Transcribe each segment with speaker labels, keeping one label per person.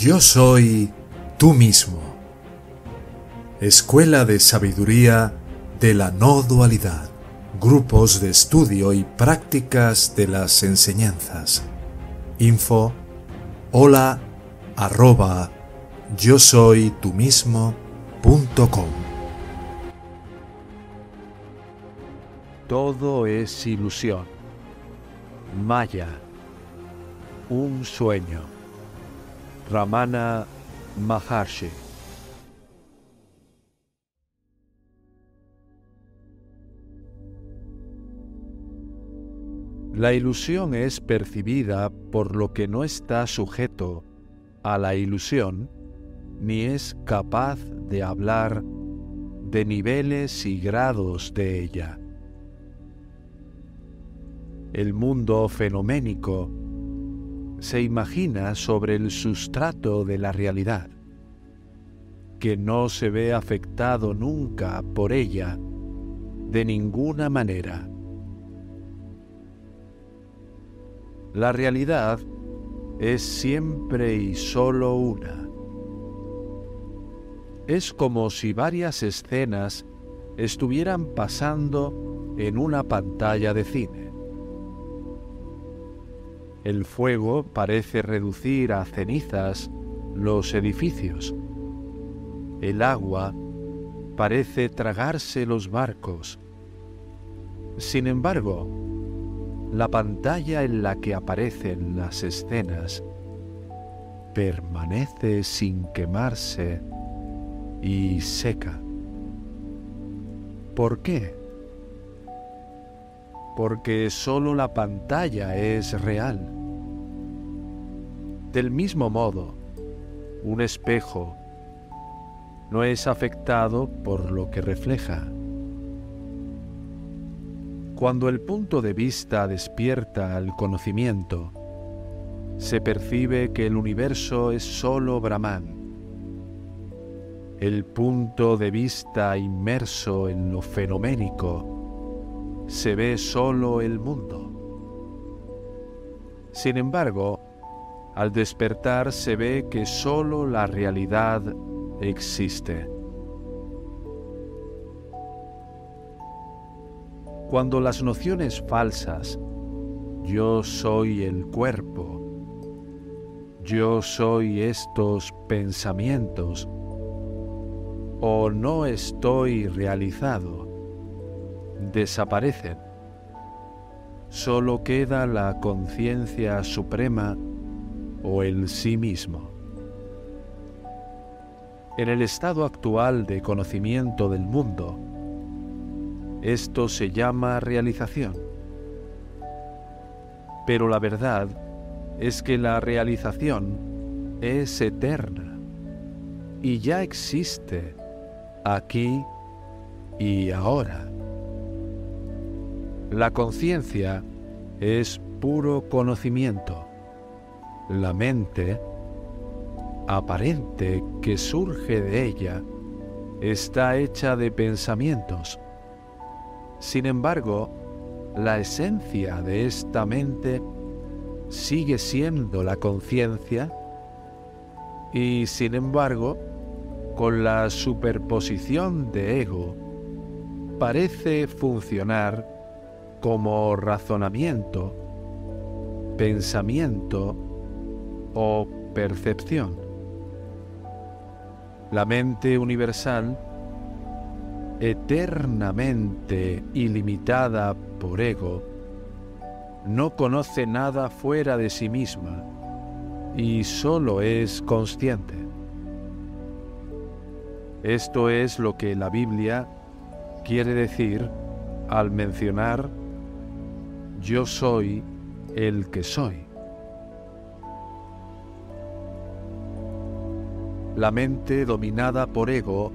Speaker 1: Yo soy tú mismo. Escuela de Sabiduría de la No Dualidad. Grupos de estudio y prácticas de las enseñanzas. Info hola arroba yo soy tú mismo punto com.
Speaker 2: Todo es ilusión. Maya. Un sueño. Ramana Maharshi. La ilusión es percibida por lo que no está sujeto a la ilusión ni es capaz de hablar de niveles y grados de ella. El mundo fenoménico se imagina sobre el sustrato de la realidad, que no se ve afectado nunca por ella de ninguna manera. La realidad es siempre y solo una. Es como si varias escenas estuvieran pasando en una pantalla de cine. El fuego parece reducir a cenizas los edificios. El agua parece tragarse los barcos. Sin embargo, la pantalla en la que aparecen las escenas permanece sin quemarse y seca. ¿Por qué? Porque solo la pantalla es real. Del mismo modo, un espejo no es afectado por lo que refleja. Cuando el punto de vista despierta al conocimiento, se percibe que el universo es sólo Brahman. El punto de vista inmerso en lo fenoménico, se ve sólo el mundo. Sin embargo, al despertar se ve que sólo la realidad existe. Cuando las nociones falsas, yo soy el cuerpo, yo soy estos pensamientos, o no estoy realizado, desaparecen. Solo queda la conciencia suprema o el sí mismo. En el estado actual de conocimiento del mundo, esto se llama realización. Pero la verdad es que la realización es eterna y ya existe aquí y ahora. La conciencia es puro conocimiento. La mente, aparente que surge de ella, está hecha de pensamientos sin embargo, la esencia de esta mente sigue siendo la conciencia y sin embargo, con la superposición de ego, parece funcionar como razonamiento, pensamiento o percepción. La mente universal eternamente ilimitada por ego, no conoce nada fuera de sí misma y solo es consciente. Esto es lo que la Biblia quiere decir al mencionar yo soy el que soy. La mente dominada por ego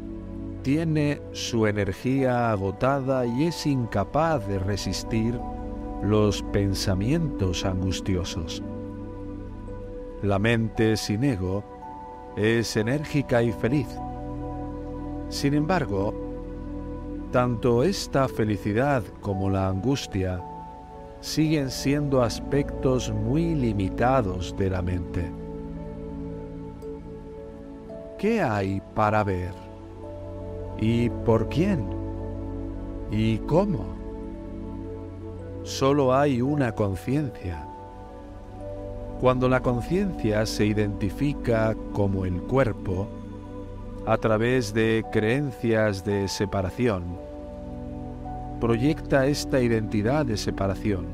Speaker 2: tiene su energía agotada y es incapaz de resistir los pensamientos angustiosos. La mente sin ego es enérgica y feliz. Sin embargo, tanto esta felicidad como la angustia siguen siendo aspectos muy limitados de la mente. ¿qué hay para ver? ¿Y por quién? ¿Y cómo? Solo hay una conciencia. Cuando la conciencia se identifica como el cuerpo, a través de creencias de separación, proyecta esta identidad de separación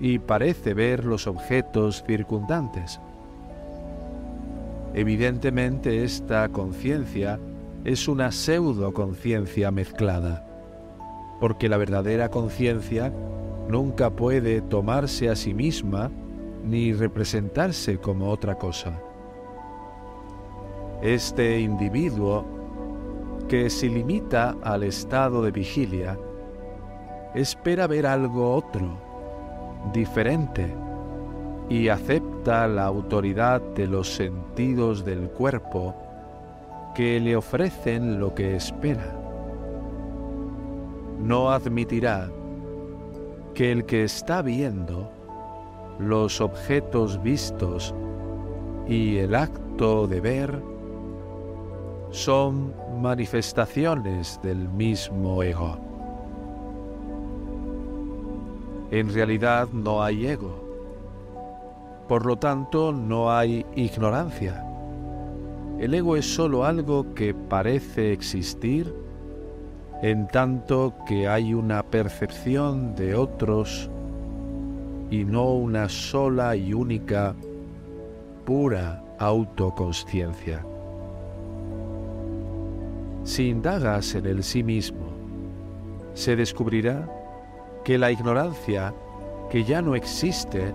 Speaker 2: y parece ver los objetos circundantes. Evidentemente esta conciencia es una pseudo conciencia mezclada, porque la verdadera conciencia nunca puede tomarse a sí misma ni representarse como otra cosa. Este individuo, que se limita al estado de vigilia, espera ver algo otro, diferente, y acepta la autoridad de los sentidos del cuerpo que le ofrecen lo que espera. No admitirá que el que está viendo los objetos vistos y el acto de ver son manifestaciones del mismo ego. En realidad no hay ego. Por lo tanto, no hay ignorancia. El ego es sólo algo que parece existir en tanto que hay una percepción de otros y no una sola y única pura autoconsciencia. Si indagas en el sí mismo, se descubrirá que la ignorancia, que ya no existe,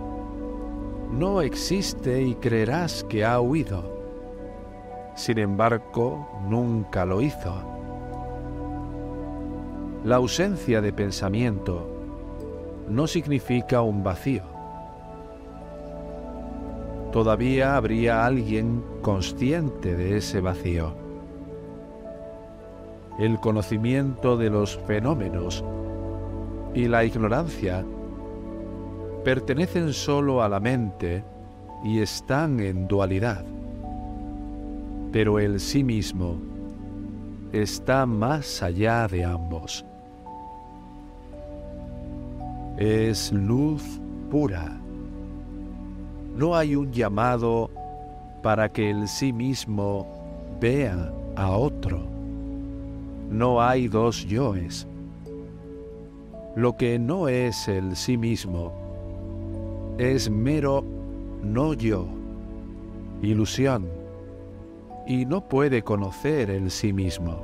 Speaker 2: no existe y creerás que ha huido. Sin embargo, nunca lo hizo. La ausencia de pensamiento no significa un vacío. Todavía habría alguien consciente de ese vacío el conocimiento de los fenómenos y la ignorancia pertenecen solo a la mente y están en dualidad. Pero el sí mismo está más allá de ambos. Es luz pura. No hay un llamado para que el sí mismo vea a otro no hay dos yoes. Lo que no es el sí mismo es mero no yo, ilusión, y no puede conocer el sí mismo.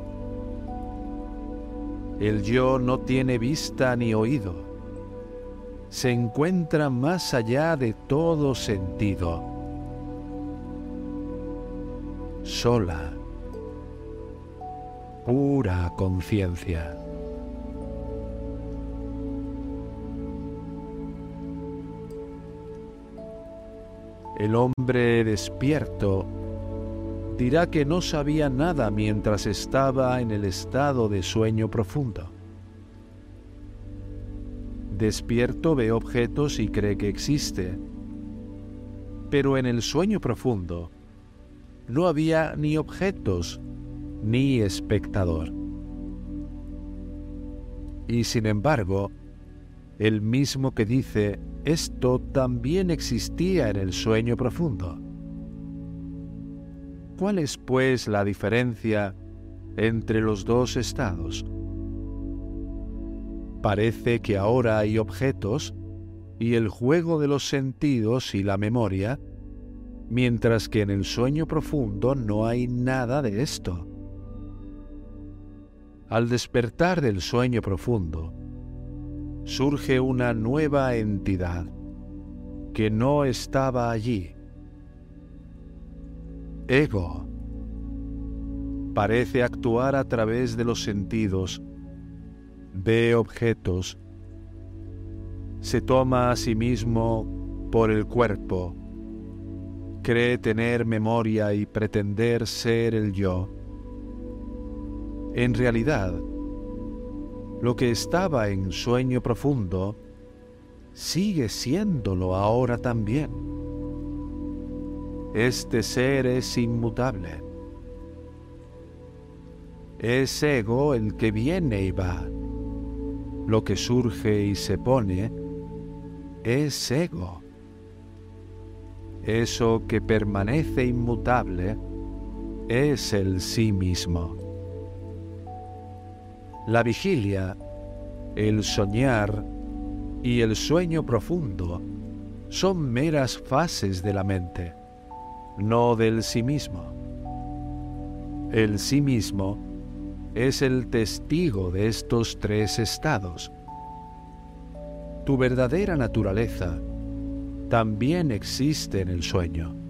Speaker 2: El yo no tiene vista ni oído, se encuentra más allá de todo sentido, sola pura conciencia. El hombre despierto dirá que no sabía nada mientras estaba en el estado de sueño profundo. Despierto ve objetos y cree que existe, pero en el sueño profundo no había ni objetos ni espectador. Y sin embargo, el mismo que dice esto también existía en el sueño profundo. ¿Cuál es pues la diferencia entre los dos estados? Parece que ahora hay objetos y el juego de los sentidos y la memoria, mientras que en el sueño profundo no hay nada de esto. Al despertar del sueño profundo, surge una nueva entidad que no estaba allí. Ego. Parece actuar a través de los sentidos, ve objetos, se toma a sí mismo por el cuerpo, cree tener memoria y pretender ser el yo en realidad, lo que estaba en sueño profundo sigue siéndolo ahora también. Este ser es inmutable, es ego el que viene y va. Lo que surge y se pone es ego. Eso que permanece inmutable es el sí mismo. La vigilia, el soñar y el sueño profundo son meras fases de la mente, no del sí mismo. El sí mismo es el testigo de estos tres estados. Tu verdadera naturaleza también existe en el sueño.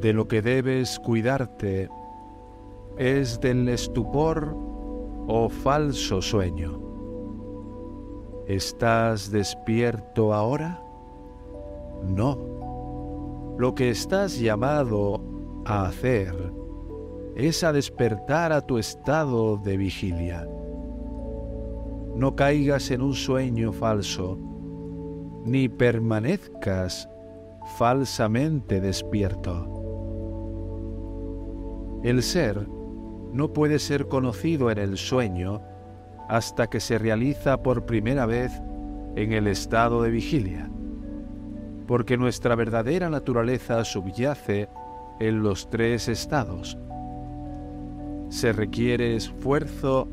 Speaker 2: De lo que debes cuidarte es del estupor o falso sueño. ¿Estás despierto ahora? No. Lo que estás llamado a hacer es a despertar a tu estado de vigilia. No caigas en un sueño falso, ni permanezcas falsamente despierto. El ser no puede ser conocido en el sueño hasta que se realiza por primera vez en el estado de vigilia, porque nuestra verdadera naturaleza subyace en los tres estados se requiere esfuerzo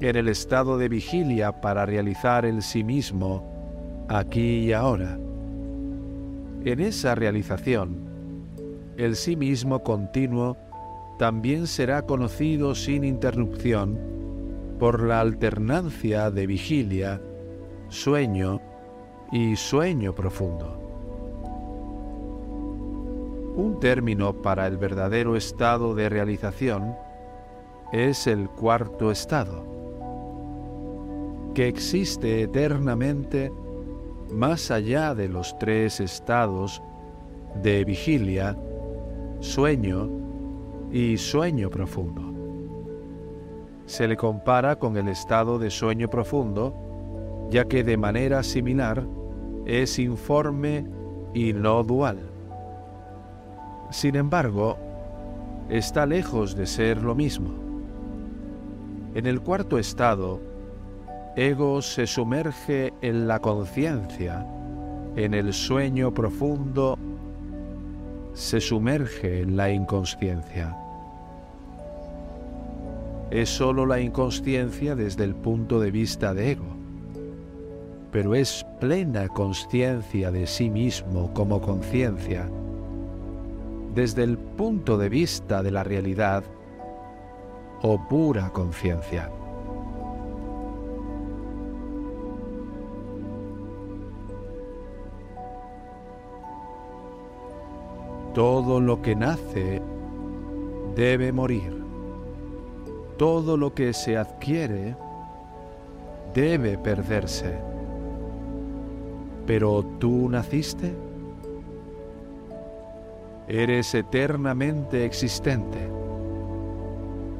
Speaker 2: en el estado de vigilia para realizar el sí mismo aquí y ahora. En esa realización, el sí mismo continuo también será conocido sin interrupción por la alternancia de vigilia, sueño y sueño profundo. Un término para el verdadero estado de realización es el cuarto estado, que existe eternamente más allá de los tres estados de vigilia, sueño y sueño profundo. Se le compara con el estado de sueño profundo, ya que de manera similar es informe y no dual. Sin embargo, está lejos de ser lo mismo. En el cuarto estado, ego se sumerge en la conciencia, en el sueño profundo se sumerge en la inconsciencia. Es sólo la inconsciencia desde el punto de vista de ego, pero es plena conciencia de sí mismo como conciencia desde el punto de vista de la realidad o pura conciencia. Todo lo que nace debe morir. Todo lo que se adquiere debe perderse. Pero tú naciste Eres eternamente existente.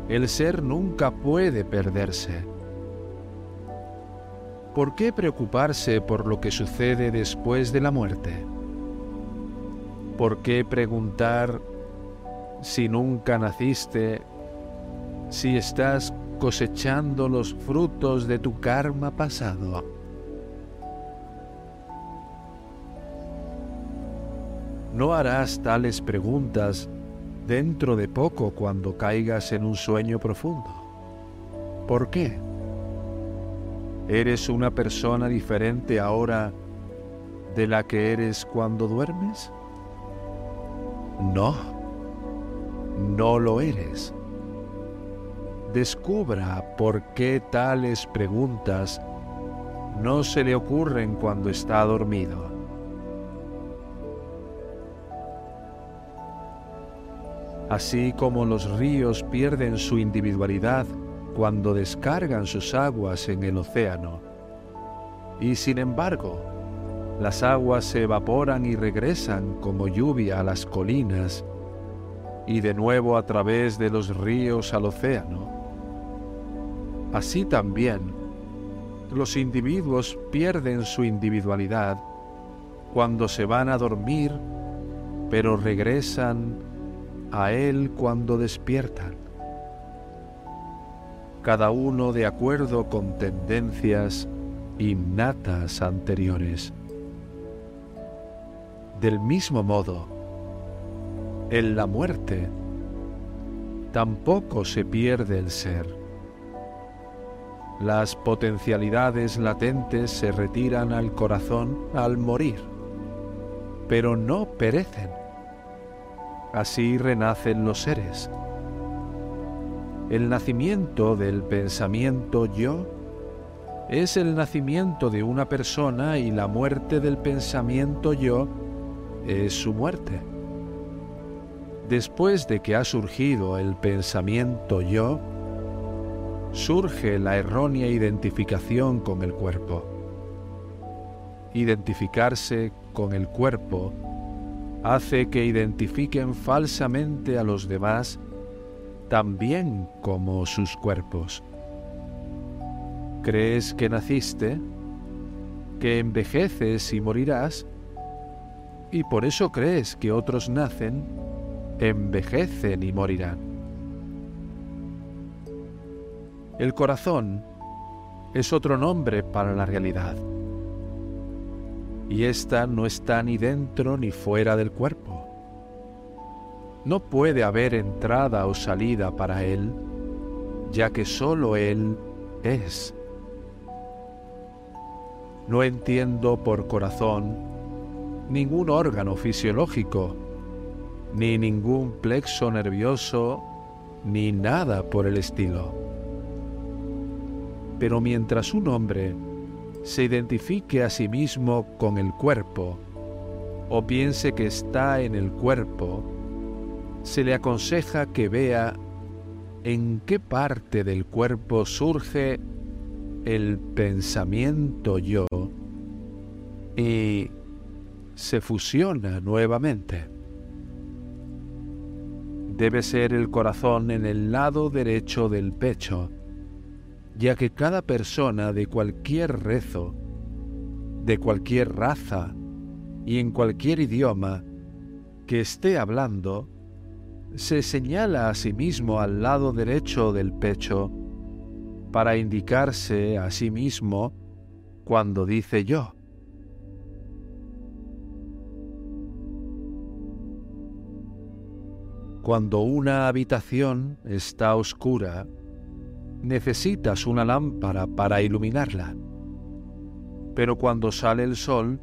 Speaker 2: El ser nunca puede perderse. ¿Por qué preocuparse por lo que sucede después de la muerte? ¿Por qué preguntar si nunca naciste, si estás cosechando los frutos de tu karma pasado? No harás tales preguntas dentro de poco cuando caigas en un sueño profundo. ¿Por qué? ¿Eres una persona diferente ahora de la que eres cuando duermes? No, no lo eres. Descubra por qué tales preguntas no se le ocurren cuando está dormido. así como los ríos pierden su individualidad cuando descargan sus aguas en el océano. Y sin embargo, las aguas se evaporan y regresan como lluvia a las colinas y de nuevo a través de los ríos al océano. Así también, los individuos pierden su individualidad cuando se van a dormir, pero regresan a Él cuando despiertan. Cada uno de acuerdo con tendencias innatas anteriores. Del mismo modo, en la muerte tampoco se pierde el ser. Las potencialidades latentes se retiran al corazón al morir, pero no perecen. Así renacen los seres. El nacimiento del pensamiento yo es el nacimiento de una persona y la muerte del pensamiento yo es su muerte. Después de que ha surgido el pensamiento yo, surge la errónea identificación con el cuerpo. Identificarse con el cuerpo hace que identifiquen falsamente a los demás también como sus cuerpos. ¿Crees que naciste? ¿Que envejeces y morirás? Y por eso crees que otros nacen, envejecen y morirán. El corazón es otro nombre para la realidad. Y ésta no está ni dentro ni fuera del cuerpo. No puede haber entrada o salida para él, ya que sólo él es. No entiendo por corazón ningún órgano fisiológico, ni ningún plexo nervioso, ni nada por el estilo. Pero mientras un hombre se identifique a sí mismo con el cuerpo, o piense que está en el cuerpo, se le aconseja que vea en qué parte del cuerpo surge el pensamiento yo y se fusiona nuevamente. Debe ser el corazón en el lado derecho del pecho, ya que cada persona de cualquier rezo, de cualquier raza y en cualquier idioma que esté hablando, se señala a sí mismo al lado derecho del pecho para indicarse a sí mismo cuando dice yo. Cuando una habitación está oscura, necesitas una lámpara para iluminarla. Pero cuando sale el sol,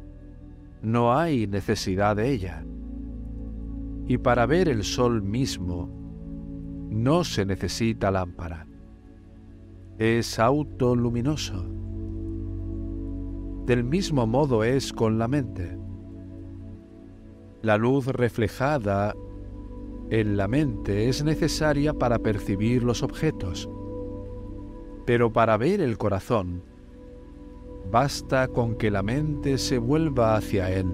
Speaker 2: no hay necesidad de ella. Y para ver el sol mismo, no se necesita lámpara es autoluminoso. Del mismo modo es con la mente. La luz reflejada en la mente es necesaria para percibir los objetos, pero para ver el corazón, basta con que la mente se vuelva hacia él.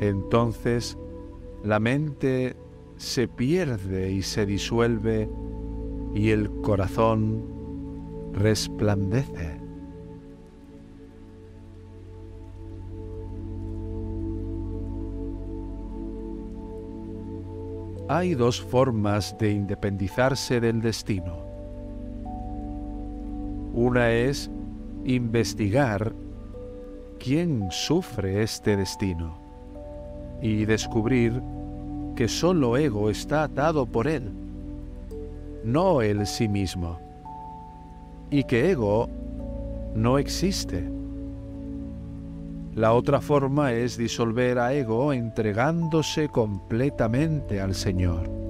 Speaker 2: Entonces, la mente se pierde y se disuelve y el corazón resplandece. Hay dos formas de independizarse del destino. Una es investigar quién sufre este destino y descubrir que solo ego está atado por él, no el sí mismo y que ego no existe. La otra forma es disolver a ego entregándose completamente al Señor,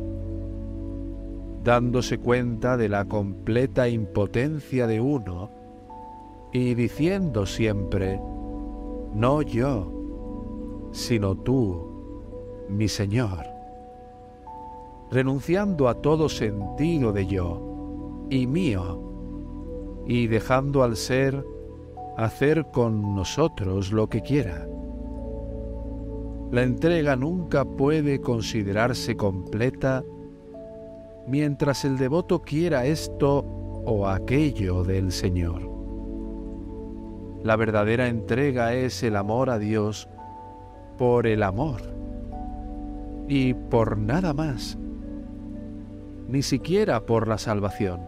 Speaker 2: dándose cuenta de la completa impotencia de uno y diciendo siempre, no yo, sino tú, mi Señor, renunciando a todo sentido de yo y mío y dejando al ser hacer con nosotros lo que quiera. La entrega nunca puede considerarse completa mientras el devoto quiera esto o aquello del Señor. La verdadera entrega es el amor a Dios por el amor y por nada más, ni siquiera por la salvación.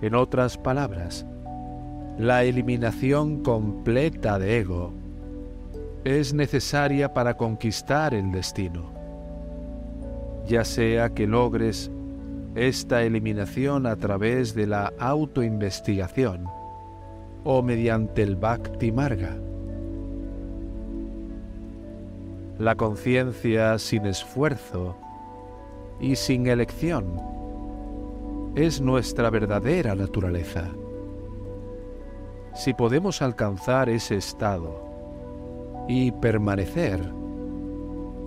Speaker 2: En otras palabras, la eliminación completa de ego es necesaria para conquistar el destino. Ya sea que logres esta eliminación a través de la autoinvestigación o mediante el Bhakti Marga. La conciencia sin esfuerzo y sin elección es nuestra verdadera naturaleza. Si podemos alcanzar ese estado y permanecer,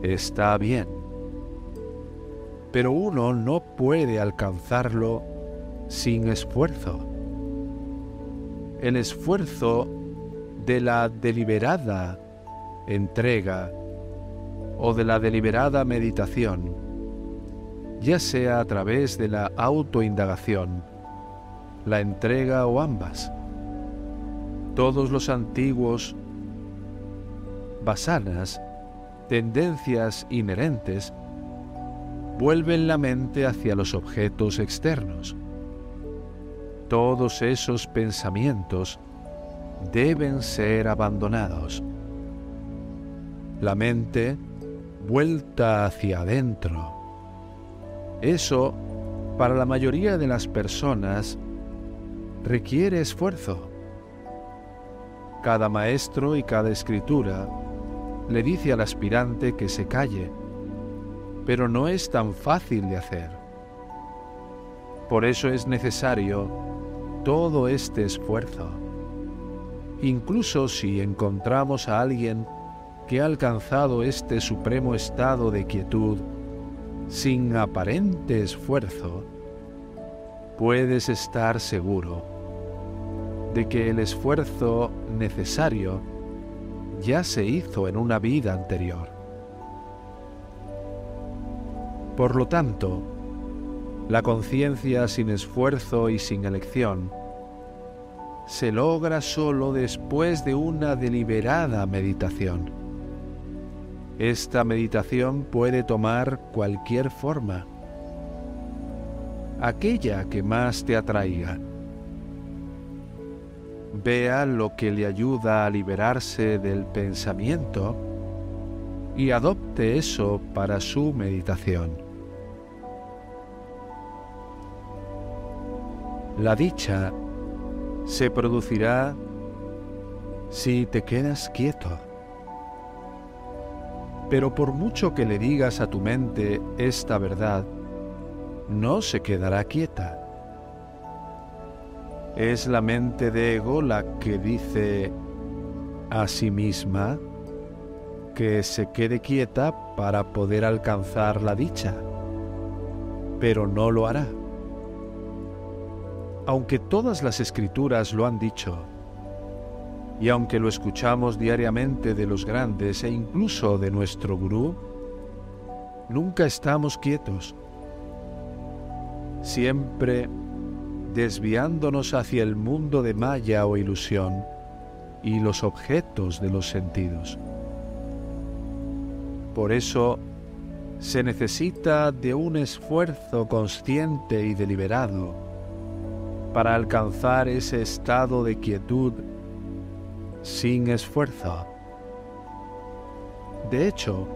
Speaker 2: está bien. Pero uno no puede alcanzarlo sin esfuerzo. El esfuerzo de la deliberada entrega o de la deliberada meditación, ya sea a través de la autoindagación, la entrega o ambas. Todos los antiguos basanas, tendencias inherentes, vuelven la mente hacia los objetos externos. Todos esos pensamientos deben ser abandonados. La mente vuelta hacia adentro. Eso, para la mayoría de las personas, requiere esfuerzo. Cada maestro y cada escritura le dice al aspirante que se calle, pero no es tan fácil de hacer. Por eso es necesario todo este esfuerzo. Incluso si encontramos a alguien que ha alcanzado este supremo estado de quietud sin aparente esfuerzo, puedes estar seguro de que el esfuerzo necesario ya se hizo en una vida anterior. Por lo tanto, la conciencia sin esfuerzo y sin elección se logra solo después de una deliberada meditación. Esta meditación puede tomar cualquier forma, aquella que más te atraiga. Vea lo que le ayuda a liberarse del pensamiento y adopte eso para su meditación. La dicha se producirá si te quedas quieto. Pero por mucho que le digas a tu mente esta verdad, no se quedará quieta. Es la mente de ego la que dice a sí misma que se quede quieta para poder alcanzar la dicha, pero no lo hará. Aunque todas las escrituras lo han dicho, y aunque lo escuchamos diariamente de los grandes e incluso de nuestro gurú, nunca estamos quietos, siempre desviándonos hacia el mundo de maya o ilusión y los objetos de los sentidos. Por eso se necesita de un esfuerzo consciente y deliberado para alcanzar ese estado de quietud sin esfuerzo. De hecho,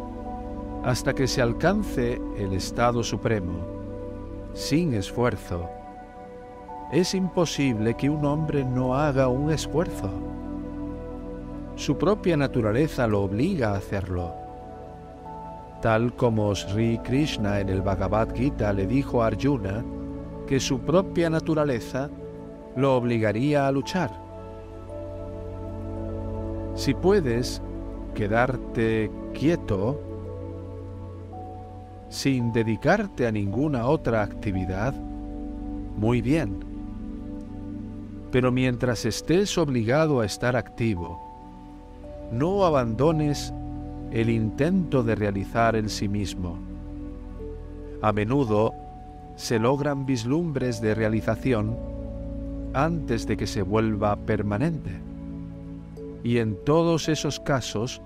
Speaker 2: hasta que se alcance el estado supremo, sin esfuerzo, es imposible que un hombre no haga un esfuerzo. Su propia naturaleza lo obliga a hacerlo. Tal como Sri Krishna en el Bhagavad Gita le dijo a Arjuna que su propia naturaleza lo obligaría a luchar. Si puedes quedarte quieto sin dedicarte a ninguna otra actividad, muy bien. Pero mientras estés obligado a estar activo, no abandones el intento de realizar el sí mismo. A menudo se logran vislumbres de realización antes de que se vuelva permanente y en todos esos casos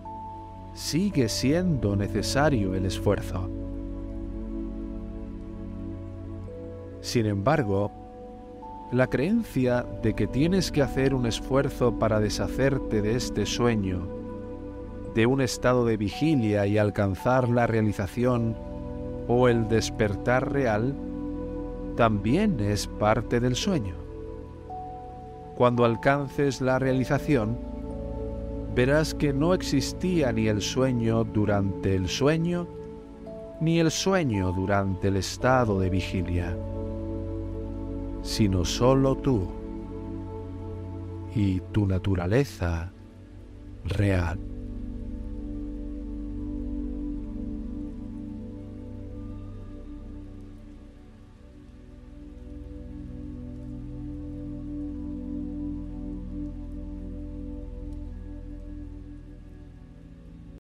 Speaker 2: sigue siendo necesario el esfuerzo. Sin embargo, la creencia de que tienes que hacer un esfuerzo para deshacerte de este sueño, de un estado de vigilia y alcanzar la realización o el despertar real, también es parte del sueño. Cuando alcances la realización, verás que no existía ni el sueño durante el sueño, ni el sueño durante el estado de vigilia sino solo tú y tu naturaleza real.